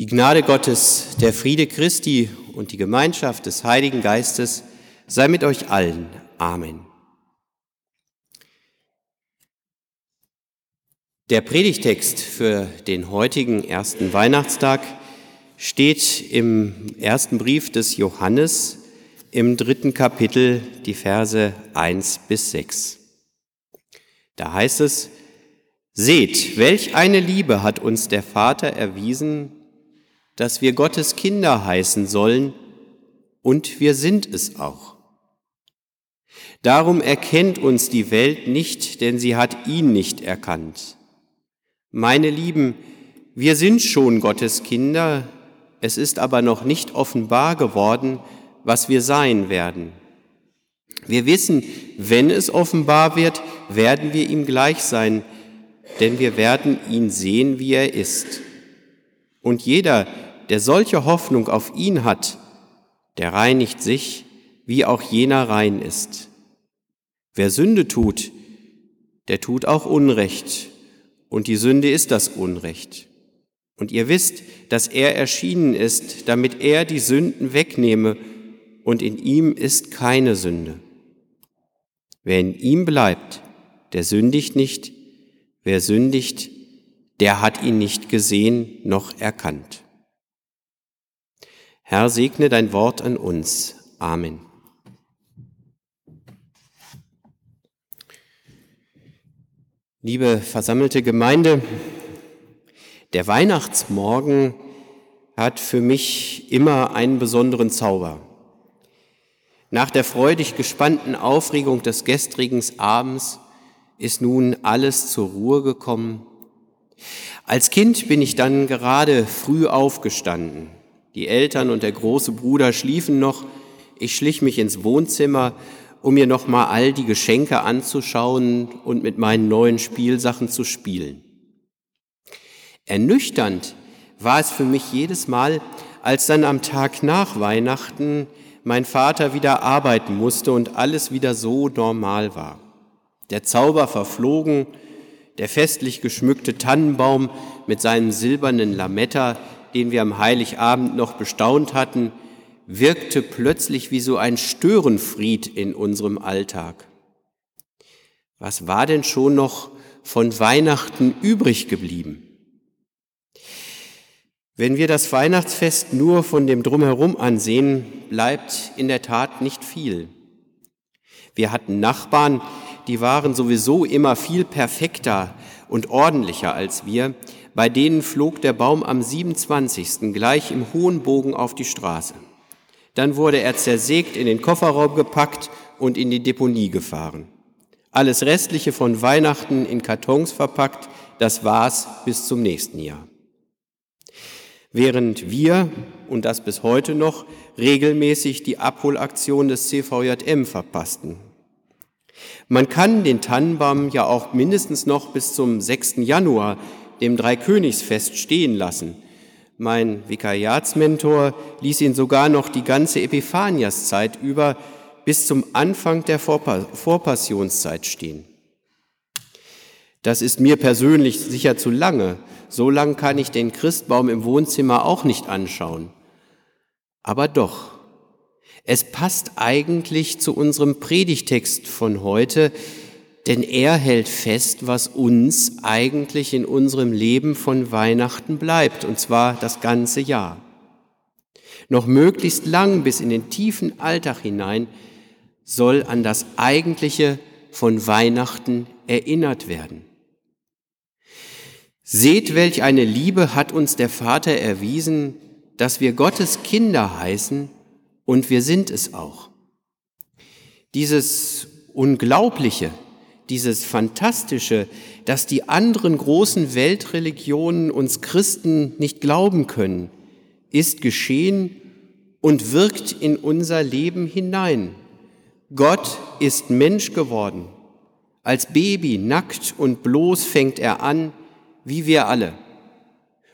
Die Gnade Gottes, der Friede Christi und die Gemeinschaft des Heiligen Geistes sei mit euch allen. Amen. Der Predigtext für den heutigen ersten Weihnachtstag steht im ersten Brief des Johannes im dritten Kapitel, die Verse 1 bis 6. Da heißt es, Seht, welch eine Liebe hat uns der Vater erwiesen, dass wir Gottes Kinder heißen sollen, und wir sind es auch. Darum erkennt uns die Welt nicht, denn sie hat ihn nicht erkannt. Meine Lieben, wir sind schon Gottes Kinder, es ist aber noch nicht offenbar geworden, was wir sein werden. Wir wissen, wenn es offenbar wird, werden wir ihm gleich sein, denn wir werden ihn sehen, wie er ist. Und jeder, der solche Hoffnung auf ihn hat, der reinigt sich, wie auch jener rein ist. Wer Sünde tut, der tut auch Unrecht, und die Sünde ist das Unrecht. Und ihr wisst, dass er erschienen ist, damit er die Sünden wegnehme, und in ihm ist keine Sünde. Wer in ihm bleibt, der sündigt nicht, wer sündigt, der hat ihn nicht gesehen noch erkannt. Herr, segne dein Wort an uns. Amen. Liebe versammelte Gemeinde, der Weihnachtsmorgen hat für mich immer einen besonderen Zauber. Nach der freudig gespannten Aufregung des gestrigen Abends ist nun alles zur Ruhe gekommen. Als Kind bin ich dann gerade früh aufgestanden die Eltern und der große Bruder schliefen noch. Ich schlich mich ins Wohnzimmer, um mir nochmal all die Geschenke anzuschauen und mit meinen neuen Spielsachen zu spielen. Ernüchternd war es für mich jedes Mal, als dann am Tag nach Weihnachten mein Vater wieder arbeiten musste und alles wieder so normal war. Der Zauber verflogen, der festlich geschmückte Tannenbaum mit seinem silbernen Lametta den wir am Heiligabend noch bestaunt hatten, wirkte plötzlich wie so ein Störenfried in unserem Alltag. Was war denn schon noch von Weihnachten übrig geblieben? Wenn wir das Weihnachtsfest nur von dem Drumherum ansehen, bleibt in der Tat nicht viel. Wir hatten Nachbarn, die waren sowieso immer viel perfekter und ordentlicher als wir, bei denen flog der Baum am 27. gleich im hohen Bogen auf die Straße. Dann wurde er zersägt, in den Kofferraum gepackt und in die Deponie gefahren. Alles Restliche von Weihnachten in Kartons verpackt, das war's bis zum nächsten Jahr. Während wir, und das bis heute noch, regelmäßig die Abholaktion des CVJM verpassten. Man kann den Tannenbaum ja auch mindestens noch bis zum 6. Januar dem Dreikönigsfest stehen lassen. Mein Vikariatsmentor ließ ihn sogar noch die ganze Epiphaniaszeit über bis zum Anfang der Vorpassionszeit stehen. Das ist mir persönlich sicher zu lange. So lang kann ich den Christbaum im Wohnzimmer auch nicht anschauen. Aber doch, es passt eigentlich zu unserem Predigtext von heute, denn er hält fest, was uns eigentlich in unserem Leben von Weihnachten bleibt, und zwar das ganze Jahr. Noch möglichst lang bis in den tiefen Alltag hinein soll an das Eigentliche von Weihnachten erinnert werden. Seht, welch eine Liebe hat uns der Vater erwiesen, dass wir Gottes Kinder heißen, und wir sind es auch. Dieses Unglaubliche, dieses Fantastische, dass die anderen großen Weltreligionen uns Christen nicht glauben können, ist geschehen und wirkt in unser Leben hinein. Gott ist Mensch geworden. Als Baby, nackt und bloß, fängt er an, wie wir alle.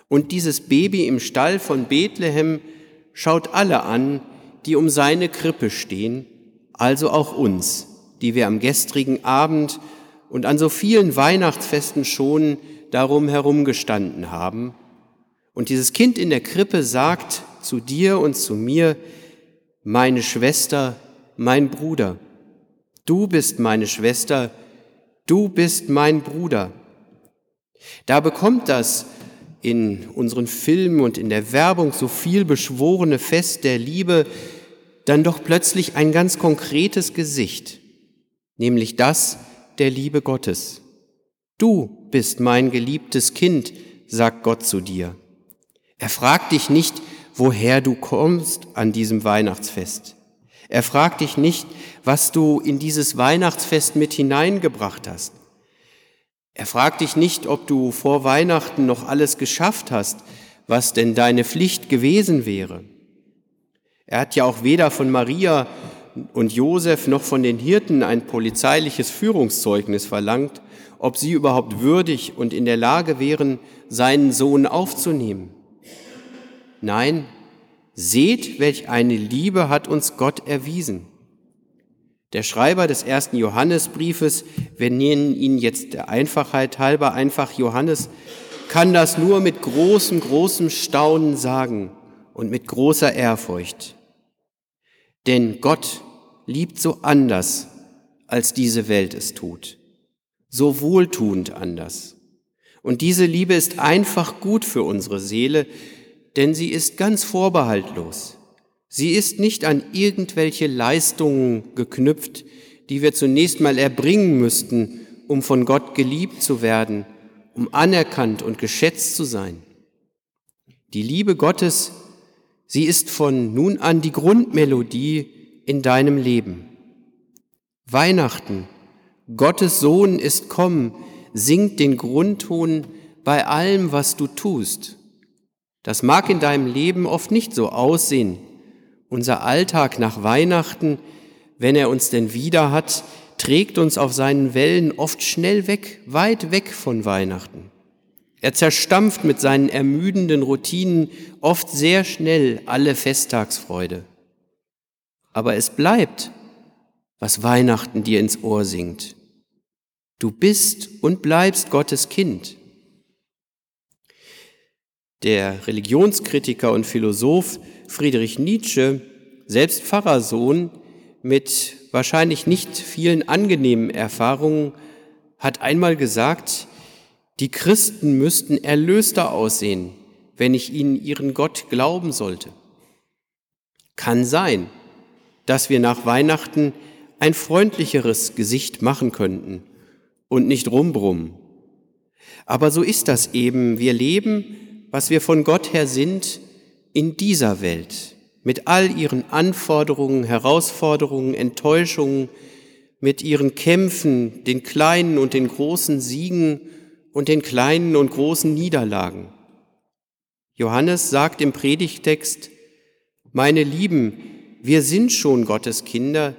Und dieses Baby im Stall von Bethlehem schaut alle an, die um seine Krippe stehen, also auch uns die wir am gestrigen Abend und an so vielen Weihnachtsfesten schon darum herumgestanden haben Und dieses Kind in der Krippe sagt zu dir und zu mir, meine Schwester, mein Bruder. Du bist meine Schwester, du bist mein Bruder. Da bekommt das in unseren Filmen und in der Werbung so viel beschworene Fest der Liebe dann doch plötzlich ein ganz konkretes Gesicht, nämlich das der Liebe Gottes. Du bist mein geliebtes Kind, sagt Gott zu dir. Er fragt dich nicht, woher du kommst an diesem Weihnachtsfest. Er fragt dich nicht, was du in dieses Weihnachtsfest mit hineingebracht hast. Er fragt dich nicht, ob du vor Weihnachten noch alles geschafft hast, was denn deine Pflicht gewesen wäre. Er hat ja auch weder von Maria und Josef noch von den Hirten ein polizeiliches Führungszeugnis verlangt, ob sie überhaupt würdig und in der Lage wären, seinen Sohn aufzunehmen. Nein, seht, welch eine Liebe hat uns Gott erwiesen. Der Schreiber des ersten Johannesbriefes, wir nennen ihn jetzt der Einfachheit halber einfach Johannes, kann das nur mit großem, großem Staunen sagen und mit großer Ehrfurcht. Denn Gott liebt so anders, als diese Welt es tut, so wohltuend anders. Und diese Liebe ist einfach gut für unsere Seele, denn sie ist ganz vorbehaltlos. Sie ist nicht an irgendwelche Leistungen geknüpft, die wir zunächst mal erbringen müssten, um von Gott geliebt zu werden, um anerkannt und geschätzt zu sein. Die Liebe Gottes, sie ist von nun an die Grundmelodie in deinem Leben. Weihnachten, Gottes Sohn ist kommen, singt den Grundton bei allem, was du tust. Das mag in deinem Leben oft nicht so aussehen. Unser Alltag nach Weihnachten, wenn er uns denn wieder hat, trägt uns auf seinen Wellen oft schnell weg, weit weg von Weihnachten. Er zerstampft mit seinen ermüdenden Routinen oft sehr schnell alle Festtagsfreude. Aber es bleibt, was Weihnachten dir ins Ohr singt. Du bist und bleibst Gottes Kind. Der Religionskritiker und Philosoph Friedrich Nietzsche, selbst Pfarrersohn, mit wahrscheinlich nicht vielen angenehmen Erfahrungen, hat einmal gesagt, die Christen müssten erlöster aussehen, wenn ich ihnen ihren Gott glauben sollte. Kann sein, dass wir nach Weihnachten ein freundlicheres Gesicht machen könnten und nicht rumbrummen. Aber so ist das eben. Wir leben was wir von Gott her sind, in dieser Welt, mit all ihren Anforderungen, Herausforderungen, Enttäuschungen, mit ihren Kämpfen, den kleinen und den großen Siegen und den kleinen und großen Niederlagen. Johannes sagt im Predigtext, meine Lieben, wir sind schon Gottes Kinder,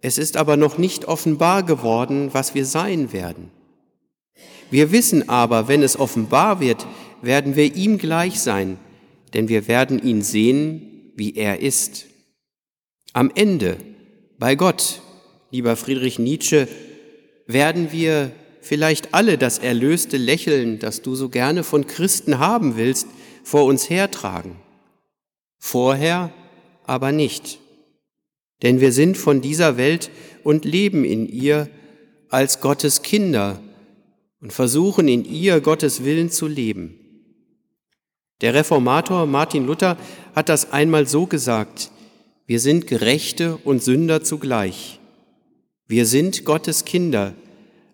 es ist aber noch nicht offenbar geworden, was wir sein werden. Wir wissen aber, wenn es offenbar wird, werden wir ihm gleich sein, denn wir werden ihn sehen, wie er ist. Am Ende, bei Gott, lieber Friedrich Nietzsche, werden wir vielleicht alle das erlöste Lächeln, das du so gerne von Christen haben willst, vor uns hertragen. Vorher aber nicht. Denn wir sind von dieser Welt und leben in ihr als Gottes Kinder und versuchen in ihr Gottes Willen zu leben. Der Reformator Martin Luther hat das einmal so gesagt, wir sind Gerechte und Sünder zugleich. Wir sind Gottes Kinder,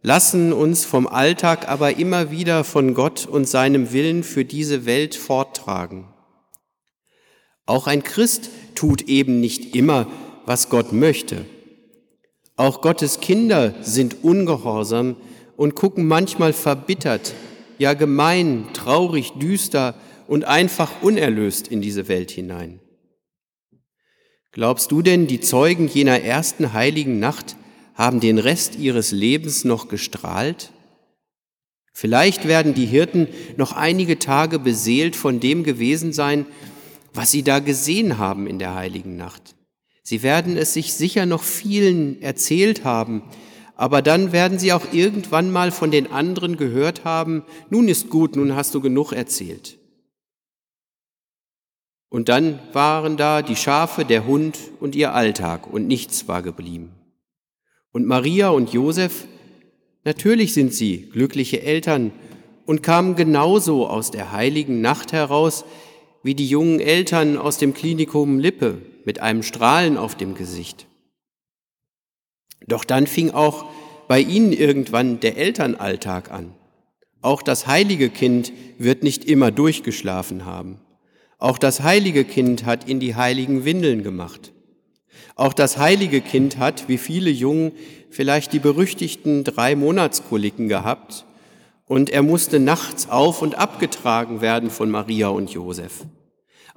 lassen uns vom Alltag aber immer wieder von Gott und seinem Willen für diese Welt forttragen. Auch ein Christ tut eben nicht immer, was Gott möchte. Auch Gottes Kinder sind ungehorsam und gucken manchmal verbittert, ja gemein, traurig, düster und einfach unerlöst in diese Welt hinein. Glaubst du denn, die Zeugen jener ersten heiligen Nacht haben den Rest ihres Lebens noch gestrahlt? Vielleicht werden die Hirten noch einige Tage beseelt von dem gewesen sein, was sie da gesehen haben in der heiligen Nacht. Sie werden es sich sicher noch vielen erzählt haben, aber dann werden sie auch irgendwann mal von den anderen gehört haben, nun ist gut, nun hast du genug erzählt. Und dann waren da die Schafe, der Hund und ihr Alltag und nichts war geblieben. Und Maria und Josef, natürlich sind sie glückliche Eltern und kamen genauso aus der heiligen Nacht heraus wie die jungen Eltern aus dem Klinikum Lippe mit einem Strahlen auf dem Gesicht. Doch dann fing auch bei ihnen irgendwann der Elternalltag an. Auch das heilige Kind wird nicht immer durchgeschlafen haben. Auch das heilige Kind hat in die heiligen Windeln gemacht. Auch das heilige Kind hat, wie viele Jungen, vielleicht die berüchtigten drei Monatskoliken gehabt und er musste nachts auf und abgetragen werden von Maria und Josef.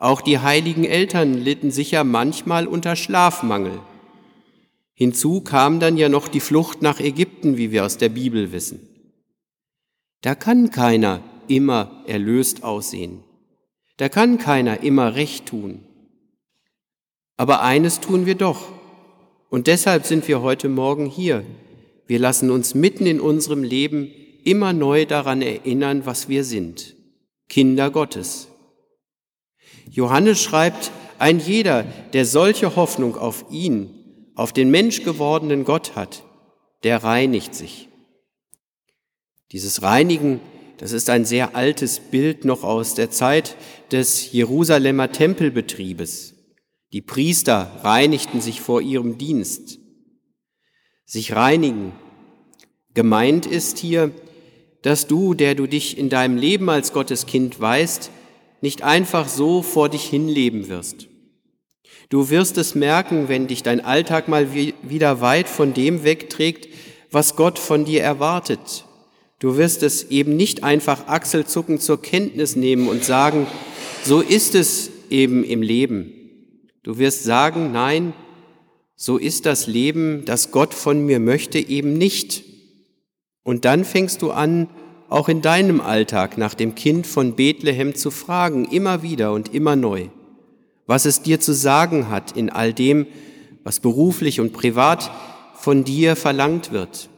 Auch die heiligen Eltern litten sicher manchmal unter Schlafmangel. Hinzu kam dann ja noch die Flucht nach Ägypten, wie wir aus der Bibel wissen. Da kann keiner immer erlöst aussehen. Da kann keiner immer recht tun. Aber eines tun wir doch. Und deshalb sind wir heute Morgen hier. Wir lassen uns mitten in unserem Leben immer neu daran erinnern, was wir sind. Kinder Gottes. Johannes schreibt, ein jeder, der solche Hoffnung auf ihn, auf den menschgewordenen Gott hat, der reinigt sich. Dieses Reinigen, das ist ein sehr altes Bild noch aus der Zeit des Jerusalemer Tempelbetriebes. Die Priester reinigten sich vor ihrem Dienst. Sich reinigen. Gemeint ist hier, dass du, der du dich in deinem Leben als Gottes Kind weißt, nicht einfach so vor dich hinleben wirst. Du wirst es merken, wenn dich dein Alltag mal wieder weit von dem wegträgt, was Gott von dir erwartet, Du wirst es eben nicht einfach achselzuckend zur Kenntnis nehmen und sagen, so ist es eben im Leben. Du wirst sagen, nein, so ist das Leben, das Gott von mir möchte, eben nicht. Und dann fängst du an, auch in deinem Alltag nach dem Kind von Bethlehem zu fragen, immer wieder und immer neu, was es dir zu sagen hat in all dem, was beruflich und privat von dir verlangt wird.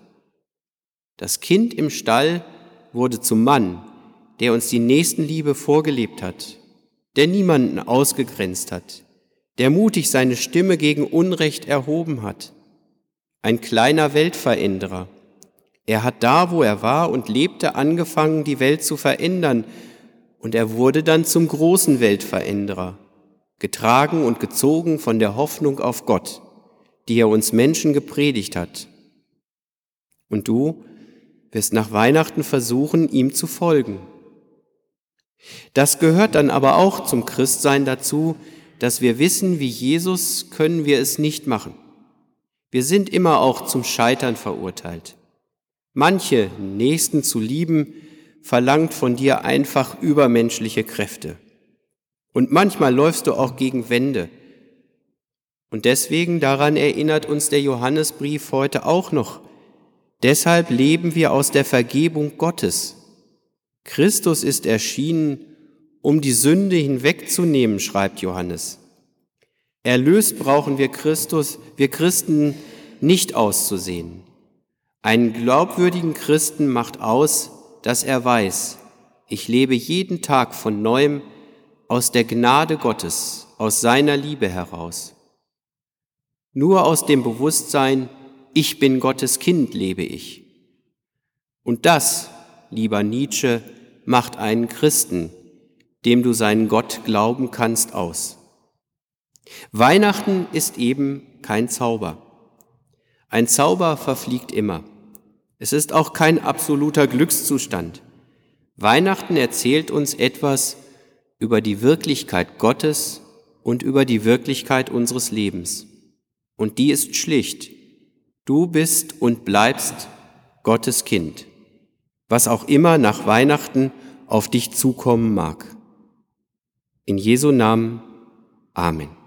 Das Kind im Stall wurde zum Mann, der uns die Nächstenliebe vorgelebt hat, der niemanden ausgegrenzt hat, der mutig seine Stimme gegen Unrecht erhoben hat. Ein kleiner Weltveränderer. Er hat da, wo er war und lebte, angefangen, die Welt zu verändern, und er wurde dann zum großen Weltveränderer, getragen und gezogen von der Hoffnung auf Gott, die er uns Menschen gepredigt hat. Und du, wirst nach Weihnachten versuchen, ihm zu folgen. Das gehört dann aber auch zum Christsein dazu, dass wir wissen, wie Jesus können wir es nicht machen. Wir sind immer auch zum Scheitern verurteilt. Manche Nächsten zu lieben, verlangt von dir einfach übermenschliche Kräfte. Und manchmal läufst du auch gegen Wände. Und deswegen daran erinnert uns der Johannesbrief heute auch noch, Deshalb leben wir aus der Vergebung Gottes. Christus ist erschienen, um die Sünde hinwegzunehmen, schreibt Johannes. Erlöst brauchen wir Christus, wir Christen nicht auszusehen. Einen glaubwürdigen Christen macht aus, dass er weiß, ich lebe jeden Tag von neuem aus der Gnade Gottes, aus seiner Liebe heraus. Nur aus dem Bewusstsein, ich bin Gottes Kind, lebe ich. Und das, lieber Nietzsche, macht einen Christen, dem du seinen Gott glauben kannst, aus. Weihnachten ist eben kein Zauber. Ein Zauber verfliegt immer. Es ist auch kein absoluter Glückszustand. Weihnachten erzählt uns etwas über die Wirklichkeit Gottes und über die Wirklichkeit unseres Lebens. Und die ist schlicht. Du bist und bleibst Gottes Kind, was auch immer nach Weihnachten auf dich zukommen mag. In Jesu Namen. Amen.